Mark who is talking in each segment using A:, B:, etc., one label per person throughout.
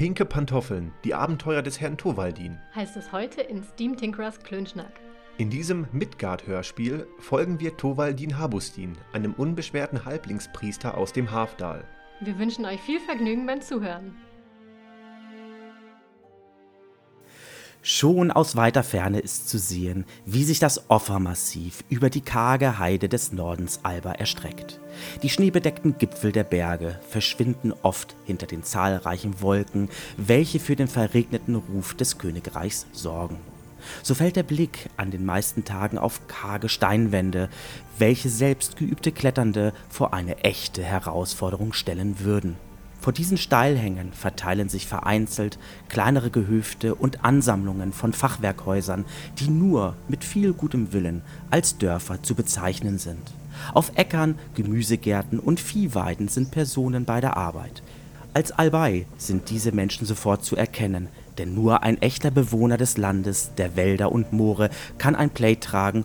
A: Pinke Pantoffeln, die Abenteuer des Herrn Towaldin.
B: Heißt es heute in Steam Tinkerers Klönschnack.
A: In diesem Midgard-Hörspiel folgen wir Towaldin Habustin, einem unbeschwerten Halblingspriester aus dem Hafdal.
B: Wir wünschen euch viel Vergnügen beim Zuhören.
C: Schon aus weiter Ferne ist zu sehen, wie sich das Offermassiv über die karge Heide des Nordens Alba erstreckt. Die schneebedeckten Gipfel der Berge verschwinden oft hinter den zahlreichen Wolken, welche für den verregneten Ruf des Königreichs sorgen. So fällt der Blick an den meisten Tagen auf karge Steinwände, welche selbstgeübte Kletternde vor eine echte Herausforderung stellen würden. Vor diesen Steilhängen verteilen sich vereinzelt kleinere Gehöfte und Ansammlungen von Fachwerkhäusern, die nur mit viel gutem Willen als Dörfer zu bezeichnen sind. Auf Äckern, Gemüsegärten und Viehweiden sind Personen bei der Arbeit. Als Albei sind diese Menschen sofort zu erkennen, denn nur ein echter Bewohner des Landes, der Wälder und Moore kann ein Plate tragen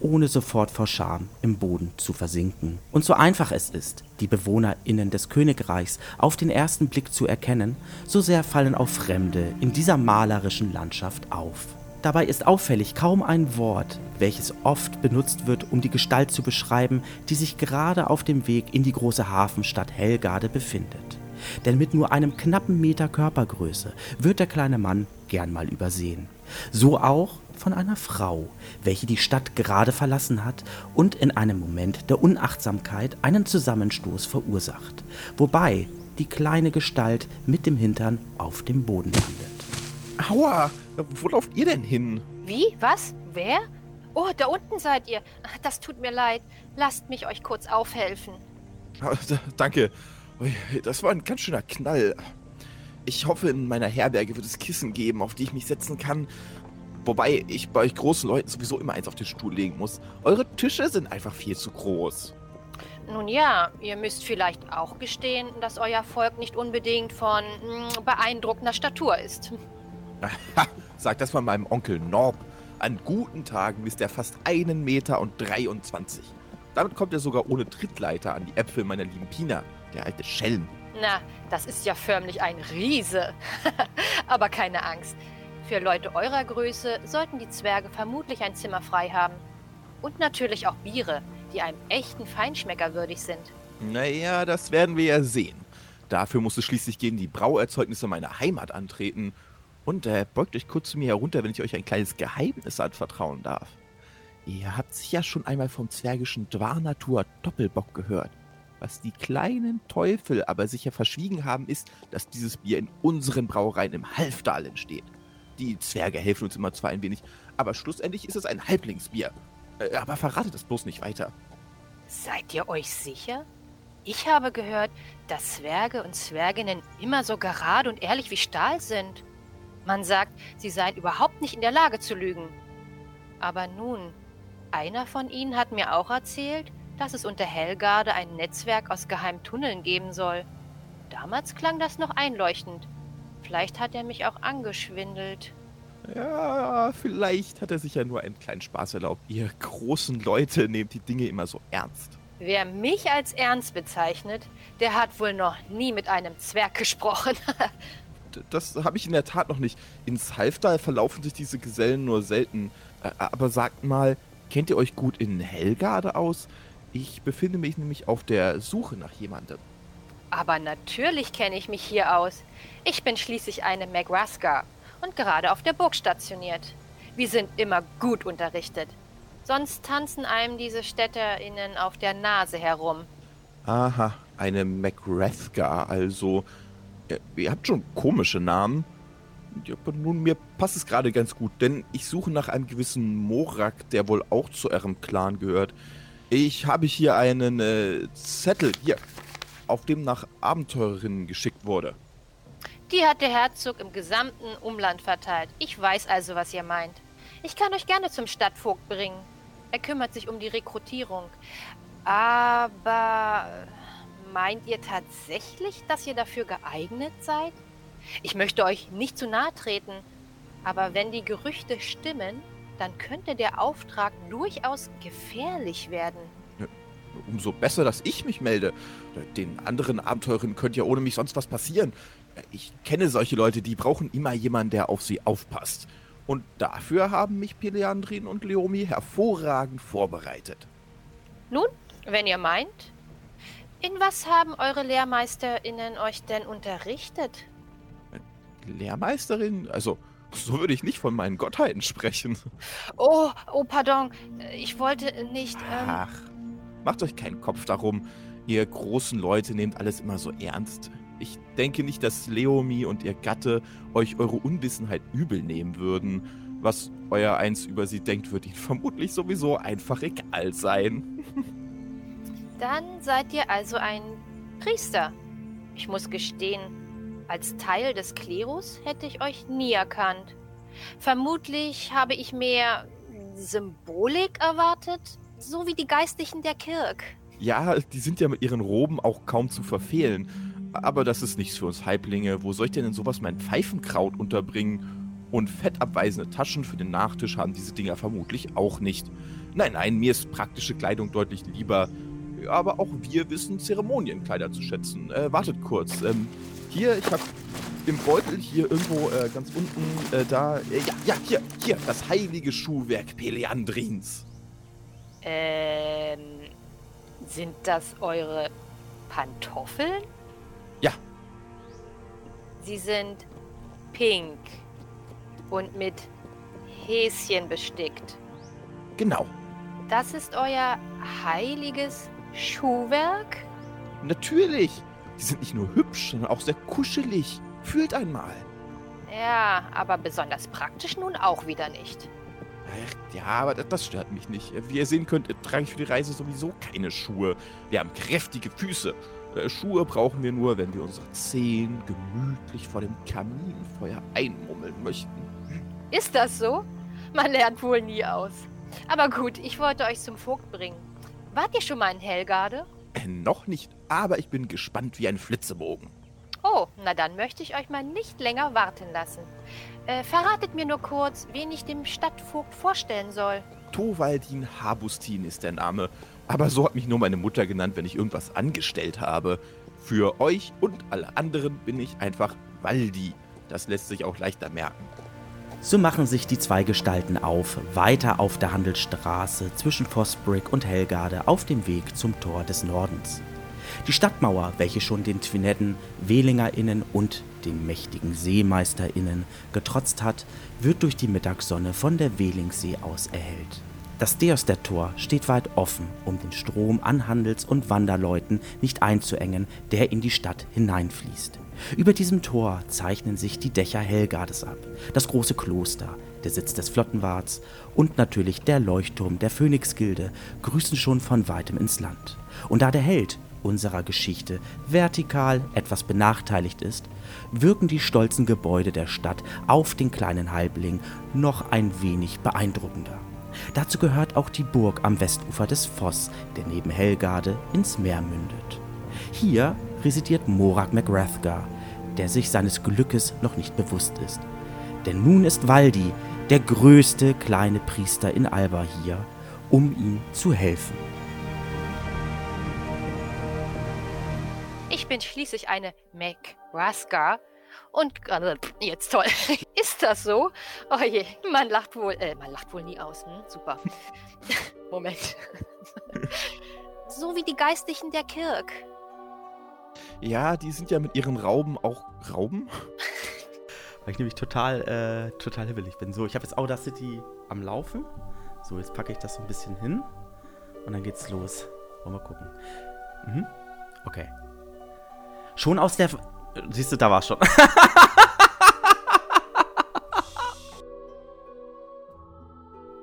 C: ohne sofort vor Scham im Boden zu versinken. Und so einfach es ist, die BewohnerInnen des Königreichs auf den ersten Blick zu erkennen, so sehr fallen auch Fremde in dieser malerischen Landschaft auf. Dabei ist auffällig kaum ein Wort, welches oft benutzt wird, um die Gestalt zu beschreiben, die sich gerade auf dem Weg in die große Hafenstadt Helgarde befindet. Denn mit nur einem knappen Meter Körpergröße wird der kleine Mann gern mal übersehen. So auch von einer Frau, welche die Stadt gerade verlassen hat und in einem Moment der Unachtsamkeit einen Zusammenstoß verursacht, wobei die kleine Gestalt mit dem Hintern auf dem Boden landet.
D: Aua, wo lauft ihr denn hin?
E: Wie? Was? Wer? Oh, da unten seid ihr. Das tut mir leid. Lasst mich euch kurz aufhelfen.
D: Ah, danke. Das war ein ganz schöner Knall. Ich hoffe, in meiner Herberge wird es Kissen geben, auf die ich mich setzen kann Wobei ich bei euch großen Leuten sowieso immer eins auf den Stuhl legen muss. Eure Tische sind einfach viel zu groß.
E: Nun ja, ihr müsst vielleicht auch gestehen, dass euer Volk nicht unbedingt von mh, hm, beeindruckender Statur ist.
D: Sag das mal meinem Onkel Norb. An guten Tagen misst er fast einen Meter und 23. Damit kommt er sogar ohne Trittleiter an die Äpfel meiner lieben Pina, der alte Schelm.
E: Na, das ist ja förmlich ein Riese. Aber keine Angst. Für Leute eurer Größe sollten die Zwerge vermutlich ein Zimmer frei haben. Und natürlich auch Biere, die einem echten Feinschmecker würdig sind.
D: Naja, das werden wir ja sehen. Dafür muss es schließlich gegen die Brauerzeugnisse meiner Heimat antreten. Und äh, beugt euch kurz zu mir herunter, wenn ich euch ein kleines Geheimnis anvertrauen darf. Ihr habt sicher schon einmal vom zwergischen Dwarnatur Doppelbock gehört. Was die kleinen Teufel aber sicher verschwiegen haben, ist, dass dieses Bier in unseren Brauereien im Halfdal entsteht. Die Zwerge helfen uns immer zwar ein wenig, aber schlussendlich ist es ein Halblingsbier. Äh, aber verratet es bloß nicht weiter.
E: Seid ihr euch sicher? Ich habe gehört, dass Zwerge und Zwerginnen immer so gerade und ehrlich wie Stahl sind. Man sagt, sie seien überhaupt nicht in der Lage zu lügen. Aber nun, einer von ihnen hat mir auch erzählt, dass es unter Helgarde ein Netzwerk aus geheimen Tunneln geben soll. Damals klang das noch einleuchtend. Vielleicht hat er mich auch angeschwindelt.
D: Ja, vielleicht hat er sich ja nur einen kleinen Spaß erlaubt. Ihr großen Leute nehmt die Dinge immer so ernst.
E: Wer mich als ernst bezeichnet, der hat wohl noch nie mit einem Zwerg gesprochen.
D: das habe ich in der Tat noch nicht. Ins Halfdal verlaufen sich diese Gesellen nur selten. Aber sagt mal, kennt ihr euch gut in Helgarde aus? Ich befinde mich nämlich auf der Suche nach jemandem.
E: Aber natürlich kenne ich mich hier aus. Ich bin schließlich eine Magraska und gerade auf der Burg stationiert. Wir sind immer gut unterrichtet. Sonst tanzen einem diese StädterInnen auf der Nase herum.
D: Aha, eine Magrathka, also. Ihr habt schon komische Namen. Ja, aber nun, mir passt es gerade ganz gut, denn ich suche nach einem gewissen Morak, der wohl auch zu eurem Clan gehört. Ich habe hier einen äh, Zettel. Hier, auf dem nach Abenteurerinnen geschickt wurde.
E: Die hat der Herzog im gesamten Umland verteilt. Ich weiß also, was ihr meint. Ich kann euch gerne zum Stadtvogt bringen. Er kümmert sich um die Rekrutierung. Aber meint ihr tatsächlich, dass ihr dafür geeignet seid? Ich möchte euch nicht zu nahe treten, aber wenn die Gerüchte stimmen, dann könnte der Auftrag durchaus gefährlich werden
D: umso besser, dass ich mich melde. Den anderen Abenteurern könnte ja ohne mich sonst was passieren. Ich kenne solche Leute, die brauchen immer jemanden, der auf sie aufpasst. Und dafür haben mich Peleandrin und Leomi hervorragend vorbereitet.
E: Nun, wenn ihr meint. In was haben eure LehrmeisterInnen euch denn unterrichtet?
D: Lehrmeisterin? Also, so würde ich nicht von meinen Gottheiten sprechen.
E: Oh, oh, pardon. Ich wollte nicht. Ähm,
D: Ach, macht euch keinen Kopf darum. Ihr großen Leute nehmt alles immer so ernst. Ich denke nicht, dass Leomi und ihr Gatte euch eure Unwissenheit übel nehmen würden. Was euer Eins über sie denkt, wird ihnen vermutlich sowieso einfach egal sein.
E: Dann seid ihr also ein Priester. Ich muss gestehen, als Teil des Klerus hätte ich euch nie erkannt. Vermutlich habe ich mehr Symbolik erwartet, so wie die Geistlichen der Kirk.
D: Ja, die sind ja mit ihren Roben auch kaum zu verfehlen. Aber das ist nichts für uns Halblinge. Wo soll ich denn in sowas mein Pfeifenkraut unterbringen? Und fettabweisende Taschen für den Nachtisch haben diese Dinger vermutlich auch nicht. Nein, nein, mir ist praktische Kleidung deutlich lieber. Aber auch wir wissen Zeremonienkleider zu schätzen. Äh, wartet kurz. Ähm, hier, ich habe im Beutel hier irgendwo äh, ganz unten äh, da. Äh, ja, ja, hier, hier, das heilige Schuhwerk Peleandrins.
E: Ähm, sind das eure Pantoffeln?
D: Ja.
E: Sie sind pink und mit Häschen bestickt.
D: Genau.
E: Das ist euer heiliges Schuhwerk?
D: Natürlich. Die sind nicht nur hübsch, sondern auch sehr kuschelig. Fühlt einmal.
E: Ja, aber besonders praktisch nun auch wieder nicht.
D: Ach, ja, aber das, stört mich nicht. Wie ihr sehen könnt, trage ich für die Reise sowieso keine Schuhe. Wir haben kräftige Füße. Äh, Schuhe brauchen wir nur, wenn wir unsere Zehen gemütlich vor dem Kaminfeuer einmummeln möchten.
E: Ist das so? Man lernt wohl nie aus. Aber gut, ich wollte euch zum Vogt bringen. Wart ihr schon mal in Helgarde?
D: Äh, noch nicht, aber ich bin gespannt wie ein Flitzebogen.
E: Oh, na dann möchte ich euch mal nicht länger warten lassen. Äh, verratet mir nur kurz, wen ich dem Stadtvogt vorstellen soll.
D: Tovaldin Habustin ist der Name. Aber so hat mich nur meine Mutter genannt, wenn ich irgendwas angestellt habe. Für euch und alle anderen bin ich einfach Waldi. Das lässt sich auch leichter merken.
C: So machen sich die zwei Gestalten auf, weiter auf der Handelsstraße zwischen Fosbrick und Helgarde auf dem Weg zum Tor des Nordens. Die Stadtmauer, welche schon den Twinetten, WehlingerInnen und den mächtigen SeemeisterInnen getrotzt hat, wird durch die Mittagssonne von der Wehlingsee aus erhellt. Das Deoster-Tor steht weit offen, um den Strom an Handels- und Wanderleuten nicht einzuengen, der in die Stadt hineinfließt. Über diesem Tor zeichnen sich die Dächer Helgardes ab, das große Kloster, der Sitz des Flottenwarts und natürlich der Leuchtturm der Phönixgilde grüßen schon von weitem ins Land. Und da der Held unserer Geschichte vertikal etwas benachteiligt ist, wirken die stolzen Gebäude der Stadt auf den kleinen Halbling noch ein wenig beeindruckender. Dazu gehört auch die Burg am Westufer des Voss, der neben Helgarde ins Meer mündet. Hier residiert Morak McGrathgar, der sich seines Glückes noch nicht bewusst ist. Denn nun ist Waldi, der größte kleine Priester in Alba hier, um ihm zu helfen.
E: Ich bin schließlich eine McRaskar. Und äh, jetzt toll. Ist das so? Oh je, man lacht wohl, äh, man lacht wohl nie aus. Hm? Super. Moment. so wie die Geistlichen der Kirk.
D: Ja, die sind ja mit ihren Rauben auch Rauben?
C: Weil ich nämlich total, äh, total hibbelig bin. So, ich habe jetzt Audacity am Laufen. So, jetzt packe ich das so ein bisschen hin. Und dann geht's los. Wollen wir gucken. Mhm. Okay. Schon aus der. Siehst du, da war's schon.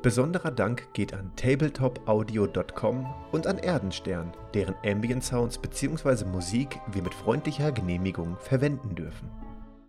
A: Besonderer Dank geht an tabletopaudio.com und an Erdenstern, deren Ambient Sounds bzw. Musik wir mit freundlicher Genehmigung verwenden dürfen.